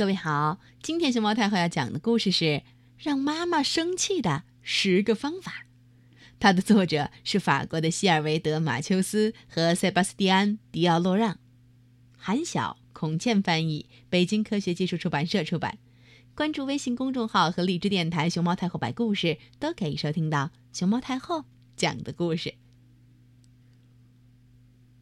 各位好，今天熊猫太后要讲的故事是《让妈妈生气的十个方法》。它的作者是法国的希尔维德·马丘斯和塞巴斯蒂安·迪奥洛让，韩晓、孔倩翻译，北京科学技术出版社出版。关注微信公众号和荔枝电台“熊猫太后摆故事”，都可以收听到熊猫太后讲的故事。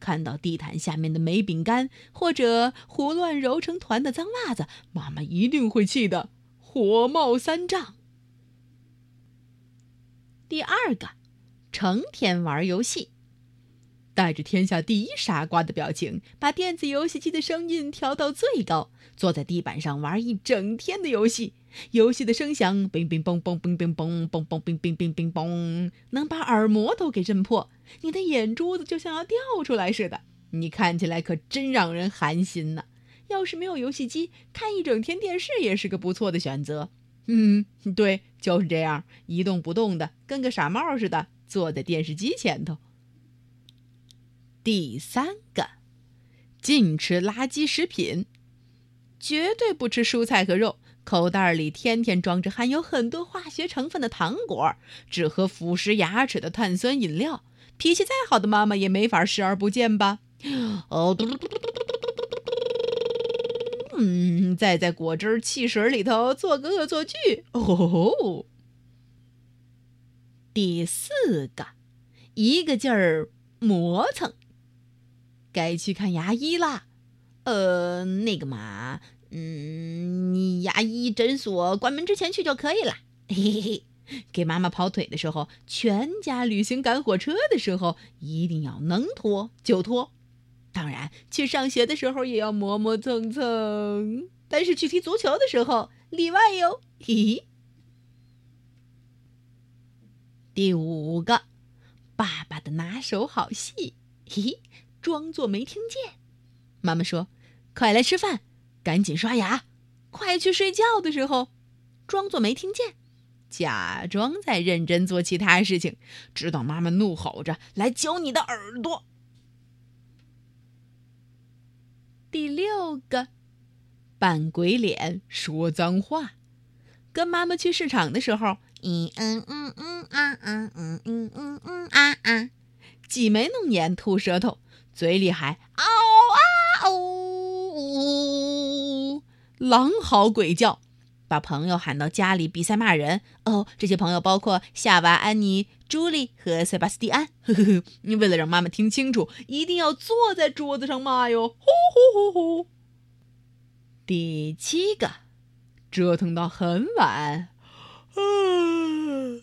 看到地毯下面的霉饼干，或者胡乱揉成团的脏袜子，妈妈一定会气得火冒三丈。第二个，成天玩游戏，带着天下第一傻瓜的表情，把电子游戏机的声音调到最高，坐在地板上玩一整天的游戏。游戏的声响，冰冰嘣嘣冰冰嘣嘣嘣冰冰冰冰嘣，能把耳膜都给震破。你的眼珠子就像要掉出来似的。你看起来可真让人寒心呢。要是没有游戏机，看一整天电视也是个不错的选择。嗯，对，就是这样，一动不动的，跟个傻帽似的，坐在电视机前头。第三个，禁吃垃圾食品，绝对不吃蔬菜和肉。口袋里天天装着含有很多化学成分的糖果，只喝腐蚀牙齿的碳酸饮料。脾气再好的妈妈也没法视而不见吧？哦，嗯，再在果汁、汽水里头做个恶作剧。哦，第四个，一个劲儿磨蹭。该去看牙医啦。呃，那个嘛。嗯，你牙医诊所关门之前去就可以了。嘿嘿嘿，给妈妈跑腿的时候，全家旅行赶火车的时候，一定要能拖就拖。当然，去上学的时候也要磨磨蹭蹭，但是去踢足球的时候例外哟。嘿嘿。第五个，爸爸的拿手好戏，嘿嘿，装作没听见。妈妈说：“快来吃饭。”赶紧刷牙，快去睡觉的时候，装作没听见，假装在认真做其他事情，直到妈妈怒吼着来揪你的耳朵。第六个，扮鬼脸说脏话，跟妈妈去市场的时候，嗯嗯嗯嗯啊啊嗯嗯嗯嗯啊啊，挤眉弄眼吐舌头，嘴里还嗷啊哦。狼嚎鬼叫，把朋友喊到家里比赛骂人。哦，这些朋友包括夏娃、安妮、朱莉和塞巴斯蒂安。呵呵呵，你为了让妈妈听清楚，一定要坐在桌子上骂哟！呼呼呼呼。第七个，折腾到很晚，啊，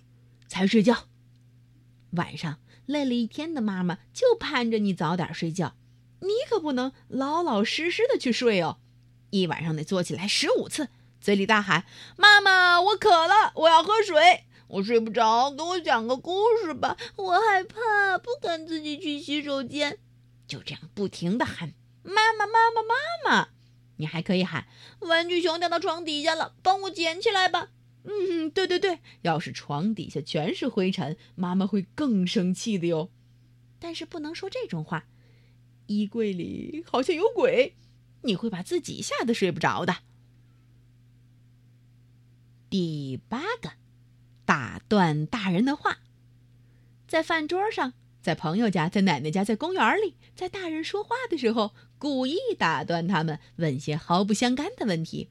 才睡觉。晚上累了一天的妈妈就盼着你早点睡觉，你可不能老老实实的去睡哦。一晚上得坐起来十五次，嘴里大喊：“妈妈，我渴了，我要喝水，我睡不着，给我讲个故事吧，我害怕，不敢自己去洗手间。”就这样不停的喊：“妈妈，妈妈，妈妈！”你还可以喊：“玩具熊掉到床底下了，帮我捡起来吧。”嗯，对对对，要是床底下全是灰尘，妈妈会更生气的哟。但是不能说这种话。衣柜里好像有鬼。你会把自己吓得睡不着的。第八个，打断大人的话，在饭桌上，在朋友家，在奶奶家，在公园里，在大人说话的时候，故意打断他们，问些毫不相干的问题：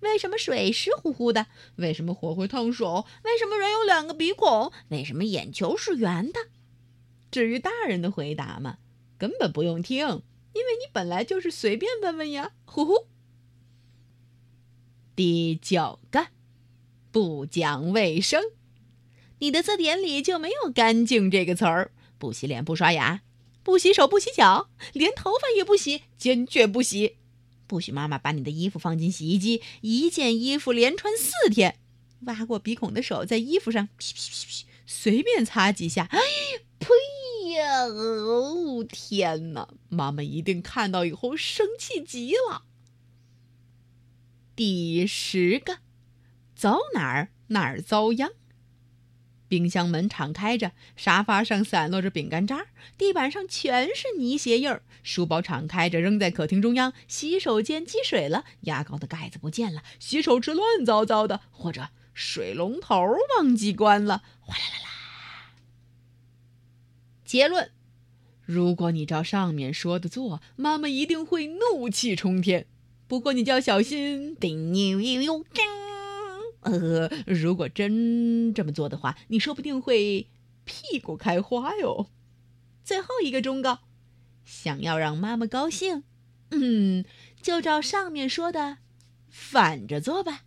为什么水湿乎乎的？为什么火会烫手？为什么人有两个鼻孔？为什么眼球是圆的？至于大人的回答嘛，根本不用听。因为你本来就是随便问问呀，呼呼。第九个，不讲卫生，你的字典里就没有“干净”这个词儿。不洗脸，不刷牙，不洗手，不洗脚，连头发也不洗，坚决不洗。不许妈妈把你的衣服放进洗衣机，一件衣服连穿四天。挖过鼻孔的手在衣服上噼噼噼随便擦几下，哎，呸呀！哦，天哪！妈妈一定看到以后生气极了。第十个，走哪儿哪儿遭殃。冰箱门敞开着，沙发上散落着饼干渣，地板上全是泥鞋印儿。书包敞开着，扔在客厅中央。洗手间积水了，牙膏的盖子不见了，洗手池乱糟糟的，或者水龙头忘记关了。哗啦啦啦！结论：如果你照上面说的做，妈妈一定会怒气冲天。不过你就要小心，叮妞妞叮。呃，如果真这么做的话，你说不定会屁股开花哟。最后一个忠告：想要让妈妈高兴，嗯，就照上面说的反着做吧。